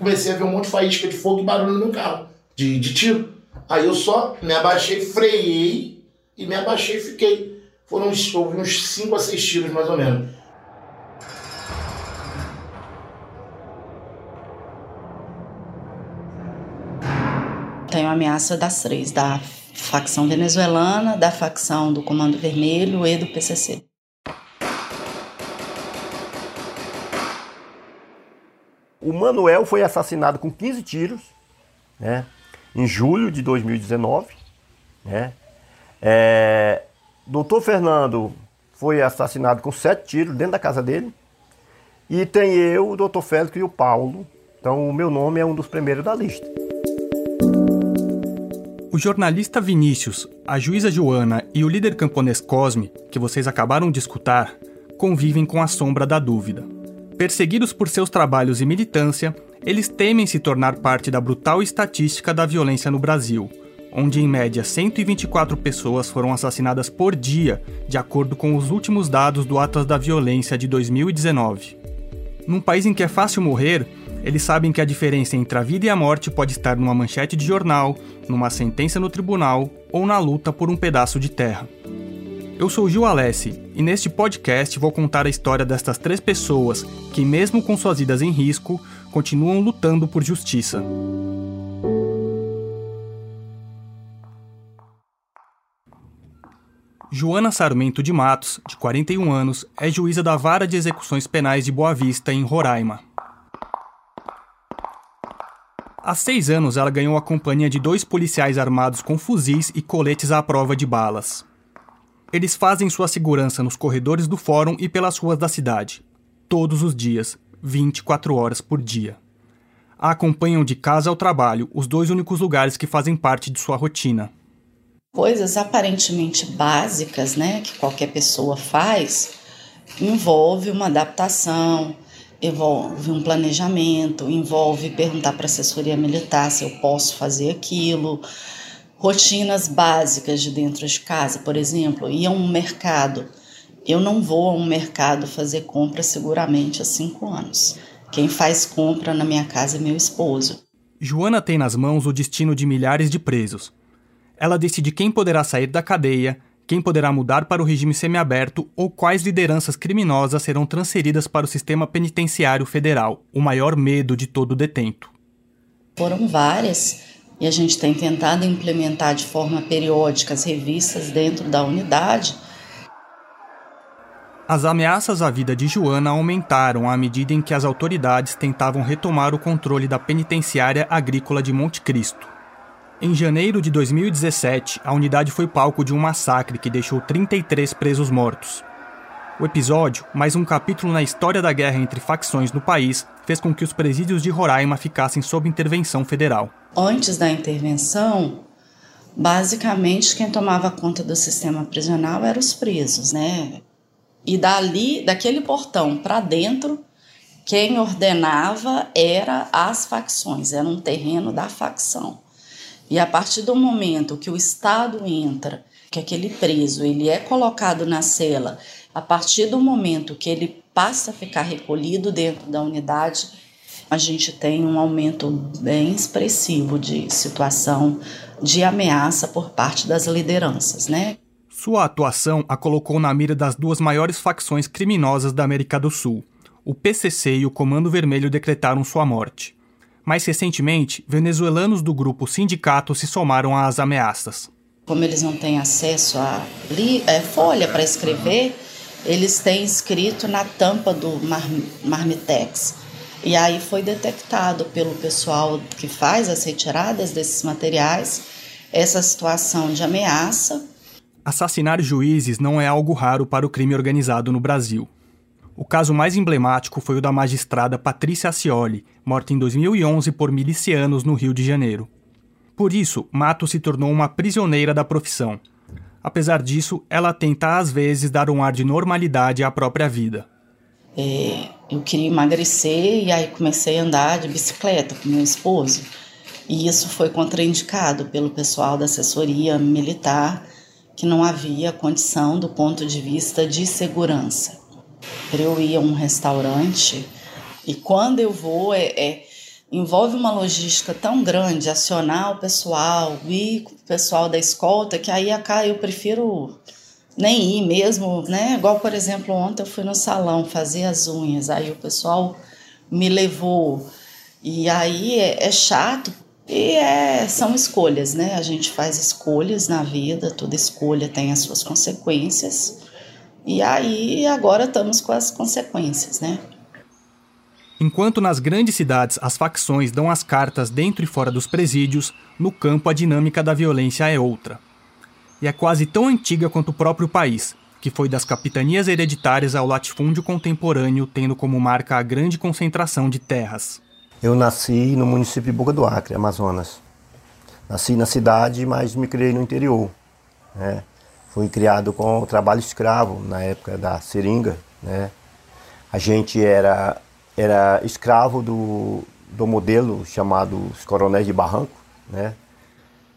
comecei a ver um monte de faísca de fogo e barulho no carro, de, de tiro. Aí eu só me abaixei, freiei e me abaixei e fiquei. Foram uns, uns 5 a 6 tiros mais ou menos. Tem uma ameaça das três, da facção venezuelana, da facção do Comando Vermelho e do PCC. O Manuel foi assassinado com 15 tiros, né? Em julho de 2019, né? É, Doutor Fernando foi assassinado com sete tiros dentro da casa dele. E tem eu, o Doutor Félix e o Paulo. Então o meu nome é um dos primeiros da lista. O jornalista Vinícius, a juíza Joana e o líder camponês Cosme, que vocês acabaram de escutar, convivem com a sombra da dúvida. Perseguidos por seus trabalhos e militância, eles temem se tornar parte da brutal estatística da violência no Brasil, onde em média 124 pessoas foram assassinadas por dia, de acordo com os últimos dados do Atlas da Violência de 2019. Num país em que é fácil morrer, eles sabem que a diferença entre a vida e a morte pode estar numa manchete de jornal, numa sentença no tribunal ou na luta por um pedaço de terra. Eu sou Gil Alessi e neste podcast vou contar a história destas três pessoas que, mesmo com suas vidas em risco, continuam lutando por justiça. Joana Sarmento de Matos, de 41 anos, é juíza da Vara de Execuções Penais de Boa Vista, em Roraima. Há seis anos, ela ganhou a companhia de dois policiais armados com fuzis e coletes à prova de balas. Eles fazem sua segurança nos corredores do fórum e pelas ruas da cidade, todos os dias, 24 horas por dia. Acompanham de casa ao trabalho, os dois únicos lugares que fazem parte de sua rotina. Coisas aparentemente básicas, né, que qualquer pessoa faz, envolve uma adaptação, envolve um planejamento, envolve perguntar para a assessoria militar se eu posso fazer aquilo, rotinas básicas de dentro de casa, por exemplo, ir a um mercado. Eu não vou a um mercado fazer compra seguramente há cinco anos. Quem faz compra na minha casa é meu esposo. Joana tem nas mãos o destino de milhares de presos. Ela decide quem poderá sair da cadeia, quem poderá mudar para o regime semiaberto ou quais lideranças criminosas serão transferidas para o sistema penitenciário federal, o maior medo de todo detento. Foram várias e a gente tem tentado implementar de forma periódica as revistas dentro da unidade. As ameaças à vida de Joana aumentaram à medida em que as autoridades tentavam retomar o controle da penitenciária agrícola de Monte Cristo. Em janeiro de 2017, a unidade foi palco de um massacre que deixou 33 presos mortos. O episódio, mais um capítulo na história da guerra entre facções no país, fez com que os presídios de Roraima ficassem sob intervenção federal. Antes da intervenção, basicamente quem tomava conta do sistema prisional eram os presos, né? E dali, daquele portão para dentro, quem ordenava era as facções, era um terreno da facção. E a partir do momento que o Estado entra, que aquele preso ele é colocado na cela, a partir do momento que ele passa a ficar recolhido dentro da unidade, a gente tem um aumento bem expressivo de situação de ameaça por parte das lideranças, né? Sua atuação a colocou na mira das duas maiores facções criminosas da América do Sul. O PCC e o Comando Vermelho decretaram sua morte. Mais recentemente, venezuelanos do grupo Sindicato se somaram às ameaças. Como eles não têm acesso a é, folha para escrever, eles têm escrito na tampa do mar, Marmitex. E aí foi detectado pelo pessoal que faz as retiradas desses materiais essa situação de ameaça. Assassinar juízes não é algo raro para o crime organizado no Brasil. O caso mais emblemático foi o da magistrada Patrícia Ascioli, morta em 2011 por milicianos no Rio de Janeiro. Por isso, Mato se tornou uma prisioneira da profissão. Apesar disso, ela tenta às vezes dar um ar de normalidade à própria vida. É, eu queria emagrecer e aí comecei a andar de bicicleta com meu esposo. E isso foi contraindicado pelo pessoal da assessoria militar, que não havia condição do ponto de vista de segurança. Eu ia a um restaurante e quando eu vou, é, é envolve uma logística tão grande, acionar o pessoal, com o pessoal da escolta, que aí eu prefiro nem ir mesmo, né? Igual, por exemplo, ontem eu fui no salão fazer as unhas, aí o pessoal me levou. E aí é, é chato e é, são escolhas, né? A gente faz escolhas na vida, toda escolha tem as suas consequências. E aí agora estamos com as consequências, né? Enquanto nas grandes cidades as facções dão as cartas dentro e fora dos presídios, no campo a dinâmica da violência é outra. E é quase tão antiga quanto o próprio país, que foi das capitanias hereditárias ao latifúndio contemporâneo, tendo como marca a grande concentração de terras. Eu nasci no município de Boca do Acre, Amazonas. Nasci na cidade, mas me criei no interior. Né? Fui criado com o trabalho escravo na época da seringa. Né? A gente era era escravo do, do modelo chamado os Coronéis de Barranco, né?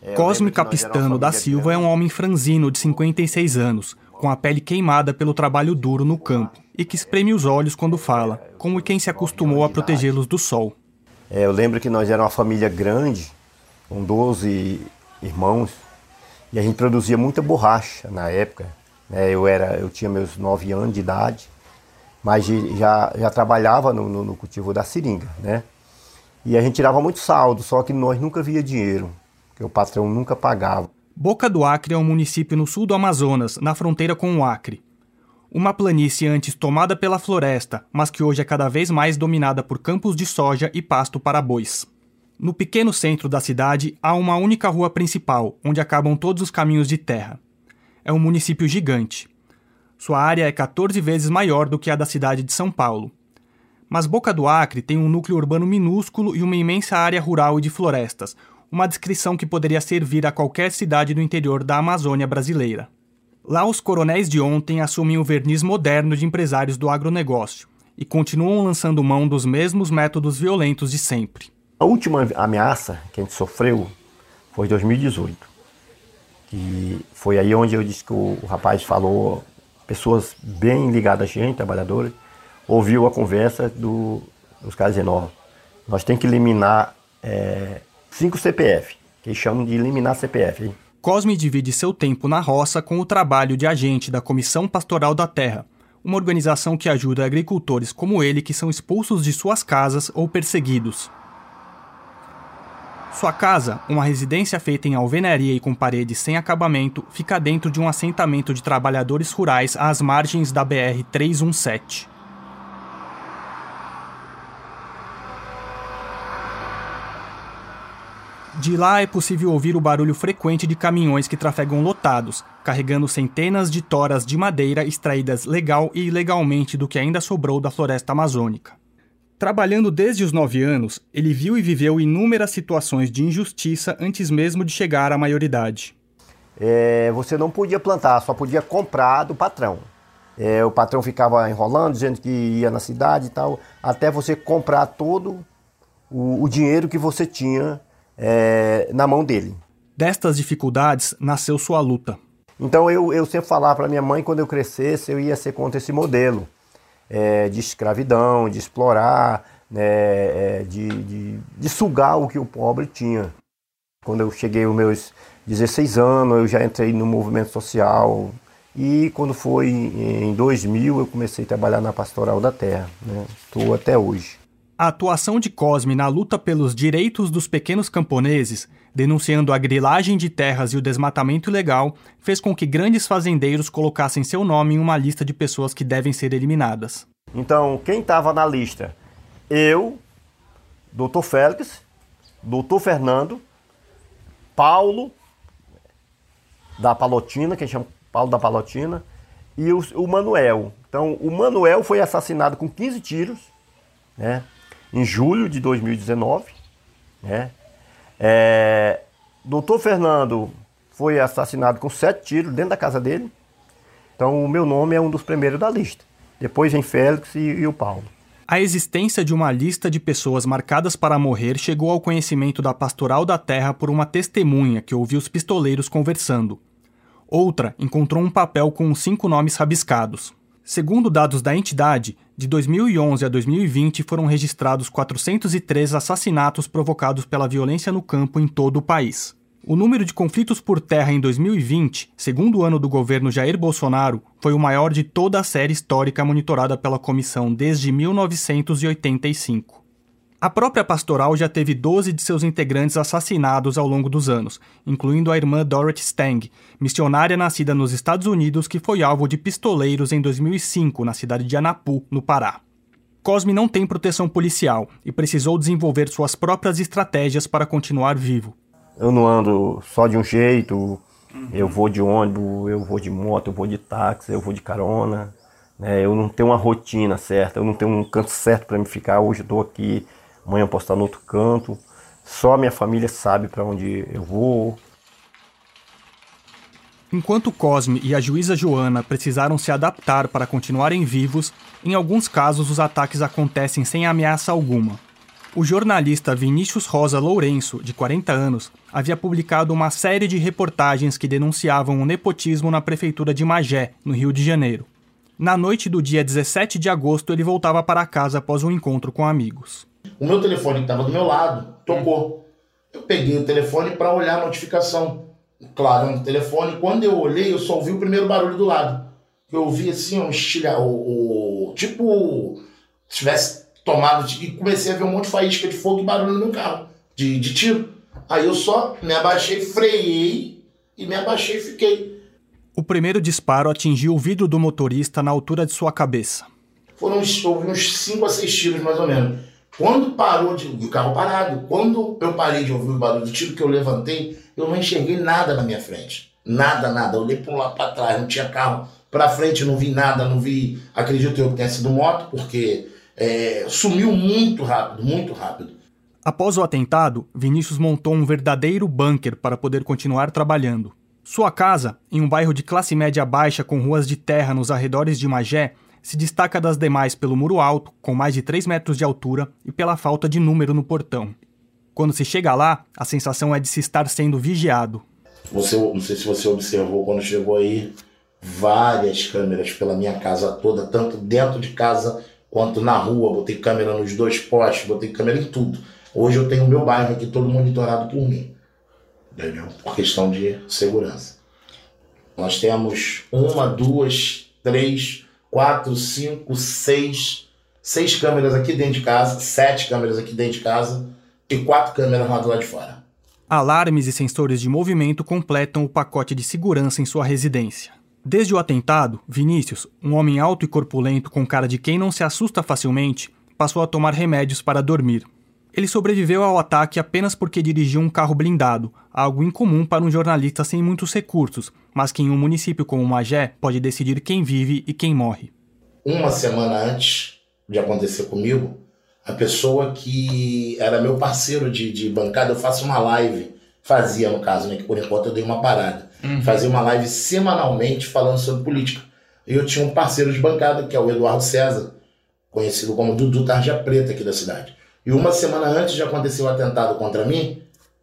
É, Cosme Capistano da Silva é um homem franzino de 56 anos, com a pele queimada pelo trabalho duro no campo e que espreme os olhos quando fala, como quem se acostumou a protegê-los do sol. É, eu lembro que nós éramos uma família grande, com 12 irmãos, e a gente produzia muita borracha na época. Né? Eu, era, eu tinha meus 9 anos de idade mas já, já trabalhava no, no, no, cultivo da seringa, né? E a gente tirava muito saldo, só que nós nunca via dinheiro, que o patrão nunca pagava. Boca do Acre é um município no sul do Amazonas, na fronteira com o Acre. Uma planície antes tomada pela floresta, mas que hoje é cada vez mais dominada por campos de soja e pasto para bois. No pequeno centro da cidade há uma única rua principal, onde acabam todos os caminhos de terra. É um município gigante. Sua área é 14 vezes maior do que a da cidade de São Paulo. Mas Boca do Acre tem um núcleo urbano minúsculo e uma imensa área rural e de florestas, uma descrição que poderia servir a qualquer cidade do interior da Amazônia brasileira. Lá, os coronéis de ontem assumem o verniz moderno de empresários do agronegócio e continuam lançando mão dos mesmos métodos violentos de sempre. A última ameaça que a gente sofreu foi em 2018. Que foi aí onde eu disse que o rapaz falou pessoas bem ligadas a gente, trabalhadores, ouviu a conversa do, dos caras dizendo, ó, nós temos que eliminar é, cinco CPF, que eles chamam de eliminar CPF. Hein? Cosme divide seu tempo na roça com o trabalho de agente da Comissão Pastoral da Terra, uma organização que ajuda agricultores como ele que são expulsos de suas casas ou perseguidos. Sua casa, uma residência feita em alvenaria e com paredes sem acabamento, fica dentro de um assentamento de trabalhadores rurais às margens da BR 317. De lá é possível ouvir o barulho frequente de caminhões que trafegam lotados, carregando centenas de toras de madeira extraídas legal e ilegalmente do que ainda sobrou da floresta amazônica. Trabalhando desde os nove anos, ele viu e viveu inúmeras situações de injustiça antes mesmo de chegar à maioridade. É, você não podia plantar, só podia comprar do patrão. É, o patrão ficava enrolando, dizendo que ia na cidade e tal, até você comprar todo o, o dinheiro que você tinha é, na mão dele. Destas dificuldades nasceu sua luta. Então eu, eu sempre falava para minha mãe, quando eu crescesse, eu ia ser contra esse modelo é, de escravidão, de explorar, né, é, de, de, de, sugar o que o pobre tinha. Quando eu cheguei aos meus 16 anos, eu já entrei no movimento social e quando foi em 2000 eu comecei a trabalhar na Pastoral da Terra. Né? Estou até hoje. A atuação de Cosme na luta pelos direitos dos pequenos camponeses, denunciando a grilagem de terras e o desmatamento ilegal, fez com que grandes fazendeiros colocassem seu nome em uma lista de pessoas que devem ser eliminadas. Então, quem estava na lista? Eu, Dr. Félix, Dr. Fernando, Paulo da Palotina, que chama Paulo da Palotina, e o, o Manuel. Então, o Manuel foi assassinado com 15 tiros, né? em julho de 2019. Né? É, doutor Fernando foi assassinado com sete tiros dentro da casa dele. Então o meu nome é um dos primeiros da lista. Depois vem Félix e, e o Paulo. A existência de uma lista de pessoas marcadas para morrer chegou ao conhecimento da Pastoral da Terra por uma testemunha que ouviu os pistoleiros conversando. Outra encontrou um papel com cinco nomes rabiscados. Segundo dados da entidade, De 2011 a 2020 foram registrados 403 assassinatos provocados pela violência no campo em todo o país. O número de conflitos por terra em 2020, segundo ano do governo Jair Bolsonaro, foi o maior de toda a série histórica monitorada pela comissão desde 1985. A própria pastoral já teve 12 de seus integrantes assassinados ao longo dos anos, incluindo a irmã Dorothy Stang, missionária nascida nos Estados Unidos que foi alvo de pistoleiros em 2005 na cidade de Anapu, no Pará. Cosme não tem proteção policial e precisou desenvolver suas próprias estratégias para continuar vivo. Eu não ando só de um jeito, eu vou de ônibus, eu vou de moto, eu vou de táxi, eu vou de carona. Né? Eu não tenho uma rotina certa, eu não tenho um canto certo para me ficar. Hoje eu estou aqui, amanhã eu posso estar no outro canto. Só a minha família sabe para onde eu vou. Enquanto Cosme e a juíza Joana precisaram se adaptar para continuarem vivos, em alguns casos os ataques acontecem sem ameaça alguma. O jornalista Vinícius Rosa Lourenço, de 40 anos, havia publicado uma série de reportagens que denunciavam o nepotismo na prefeitura de Magé, no Rio de Janeiro. Na noite do dia 17 de agosto, ele voltava para casa após um encontro com amigos. O meu telefone que estava do meu lado tocou. Eu peguei o telefone para olhar a notificação. Claro, no telefone. Quando eu olhei, eu só ouvi o primeiro barulho do lado. Eu ouvi assim, um estilha, o, o tipo, se tivesse tomado e comecei a ver um monte de faísca de fogo e barulho no meu carro, de, de tiro. Aí eu só me abaixei, freiei e me abaixei e fiquei. O primeiro disparo atingiu o vidro do motorista na altura de sua cabeça. Foram uns, uns 5 a 6 tiros, mais ou menos. Quando parou de, o carro parado, quando eu parei de ouvir o barulho do tiro que eu levantei, eu não enxerguei nada na minha frente. Nada, nada. Eu olhei para lá para trás, não tinha carro para frente, não vi nada, não vi. Acredito eu que tenha sido moto, porque é, sumiu muito rápido, muito rápido. Após o atentado, Vinícius montou um verdadeiro bunker para poder continuar trabalhando. Sua casa, em um bairro de classe média baixa com ruas de terra nos arredores de Magé, se destaca das demais pelo muro alto, com mais de 3 metros de altura, e pela falta de número no portão. Quando se chega lá, a sensação é de se estar sendo vigiado. Você, não sei se você observou quando chegou aí, várias câmeras pela minha casa toda, tanto dentro de casa quanto na rua, botei câmera nos dois postes, botei câmera em tudo. Hoje eu tenho o meu bairro aqui todo monitorado por mim, entendeu? Por questão de segurança. Nós temos uma, duas, três, quatro, cinco, seis, seis câmeras aqui dentro de casa, sete câmeras aqui dentro de casa e quatro câmeras lá do lado de fora. Alarmes e sensores de movimento completam o pacote de segurança em sua residência. Desde o atentado, Vinícius, um homem alto e corpulento com cara de quem não se assusta facilmente, passou a tomar remédios para dormir. Ele sobreviveu ao ataque apenas porque dirigiu um carro blindado, algo incomum para um jornalista sem muitos recursos, mas que em um município como Magé pode decidir quem vive e quem morre. Uma semana antes de acontecer comigo, a pessoa que era meu parceiro de, de bancada, eu faço uma live, fazia no caso, né, que por enquanto eu dei uma parada Uhum. Fazia uma live semanalmente falando sobre política. E eu tinha um parceiro de bancada, que é o Eduardo César, conhecido como Dudu Tarja Preta aqui da cidade. E uma semana antes de acontecer o atentado contra mim,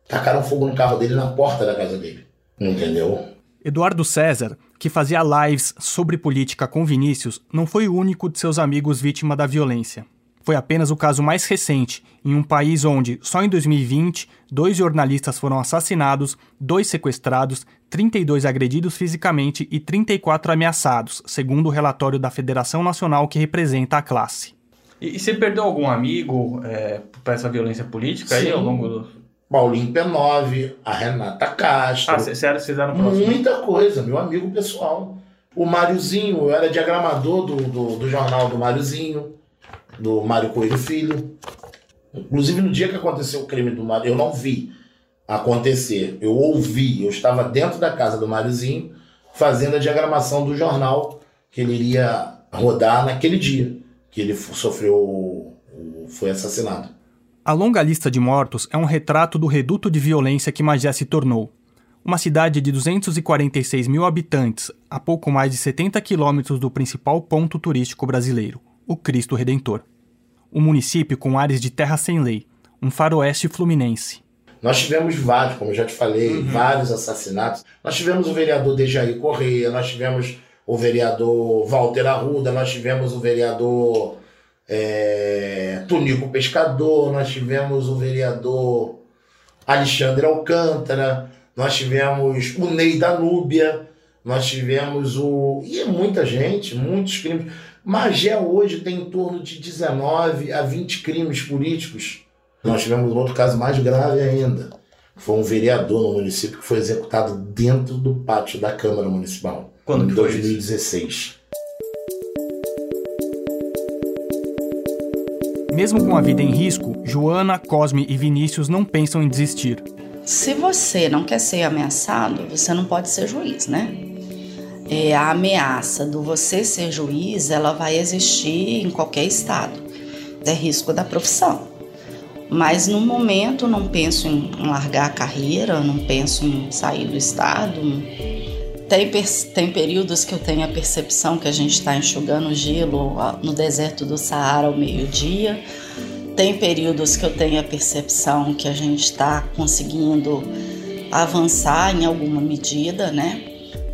tacaram fogo no carro dele na porta da casa dele. Entendeu? Eduardo César, que fazia lives sobre política com Vinícius, não foi o único de seus amigos vítima da violência foi apenas o caso mais recente, em um país onde, só em 2020, dois jornalistas foram assassinados, dois sequestrados, 32 agredidos fisicamente e 34 ameaçados, segundo o relatório da Federação Nacional que representa a classe. E, e você perdeu algum amigo é, para essa violência política Sim. aí ao longo do. Paulinho P9, a Renata Castro. Ah, vocês eram próximos? Muita coisa, meu amigo pessoal. O Máriozinho, eu era diagramador do, do, do jornal do Máriozinho do Mário Coelho Filho. Inclusive, no dia que aconteceu o crime do Mário, eu não vi acontecer, eu ouvi, eu estava dentro da casa do Máriozinho fazendo a diagramação do jornal que ele iria rodar naquele dia que ele sofreu, foi assassinado. A longa lista de mortos é um retrato do reduto de violência que Magé se tornou. Uma cidade de 246 mil habitantes, a pouco mais de 70 quilômetros do principal ponto turístico brasileiro o Cristo Redentor. Um município com áreas de terra sem lei, um faroeste fluminense. Nós tivemos vários, como eu já te falei, uhum. vários assassinatos. Nós tivemos o vereador Dejaí Correia, nós tivemos o vereador Walter Arruda, nós tivemos o vereador é, Tunico Pescador, nós tivemos o vereador Alexandre Alcântara, nós tivemos o Ney da Núbia, nós tivemos o. E é muita gente, muitos crimes. Magé hoje tem em torno de 19 a 20 crimes políticos. Nós tivemos um outro caso mais grave ainda. Foi um vereador no município que foi executado dentro do pátio da Câmara Municipal. Quando que foi 2016. Mesmo com a vida em risco, Joana, Cosme e Vinícius não pensam em desistir. Se você não quer ser ameaçado, você não pode ser juiz, né? É, a ameaça do você ser juiz, ela vai existir em qualquer estado. É risco da profissão. Mas no momento não penso em largar a carreira, não penso em sair do estado. Tem, tem períodos que eu tenho a percepção que a gente está enxugando gelo no deserto do Saara ao meio-dia. Tem períodos que eu tenho a percepção que a gente está conseguindo avançar em alguma medida, né?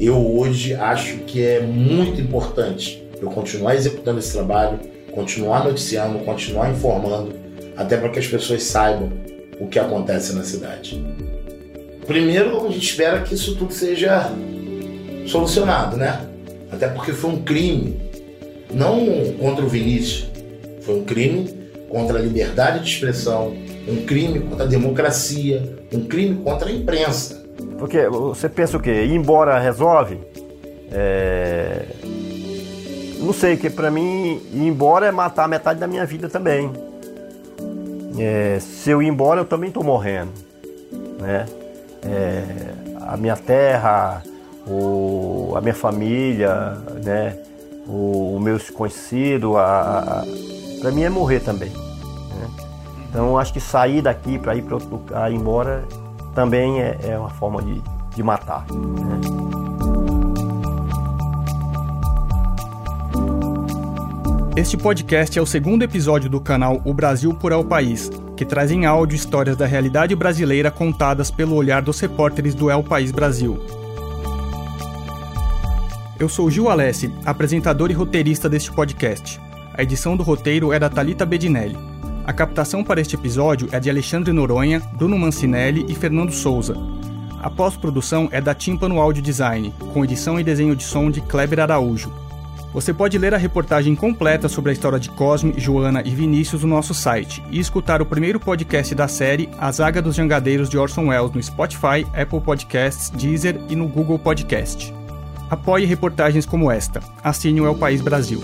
Eu hoje acho que é muito importante eu continuar executando esse trabalho, continuar noticiando, continuar informando, até para que as pessoas saibam o que acontece na cidade. Primeiro, a gente espera que isso tudo seja solucionado, né? Até porque foi um crime, não contra o Vinícius, foi um crime contra a liberdade de expressão, um crime contra a democracia, um crime contra a imprensa. Porque você pensa o quê? Ir embora resolve? É... Não sei, que para mim ir embora é matar metade da minha vida também. É... Se eu ir embora, eu também estou morrendo, né? É... A minha terra, o, a minha família, né? O, o meus conhecidos, a, a, para mim é morrer também. Né? Então acho que sair daqui para ir para outro lugar, ir embora, também é, é uma forma de, de matar. Né? Este podcast é o segundo episódio do canal O Brasil por El País, que traz em áudio histórias da realidade brasileira contadas pelo olhar dos repórteres do El País Brasil. Eu sou Gil Alessi, apresentador e roteirista deste podcast. A edição do roteiro é da Talita Bedinelli. A captação para este episódio é de Alexandre Noronha, Bruno Mancinelli e Fernando Souza. A pós-produção é da Tímpano Audio Design, com edição e desenho de som de Kleber Araújo. Você pode ler a reportagem completa sobre a história de Cosme, Joana e Vinícius no nosso site e escutar o primeiro podcast da série A Zaga dos Jangadeiros de Orson Welles no Spotify, Apple Podcasts, Deezer e no Google Podcast. Apoie reportagens como esta. Assine o El País Brasil.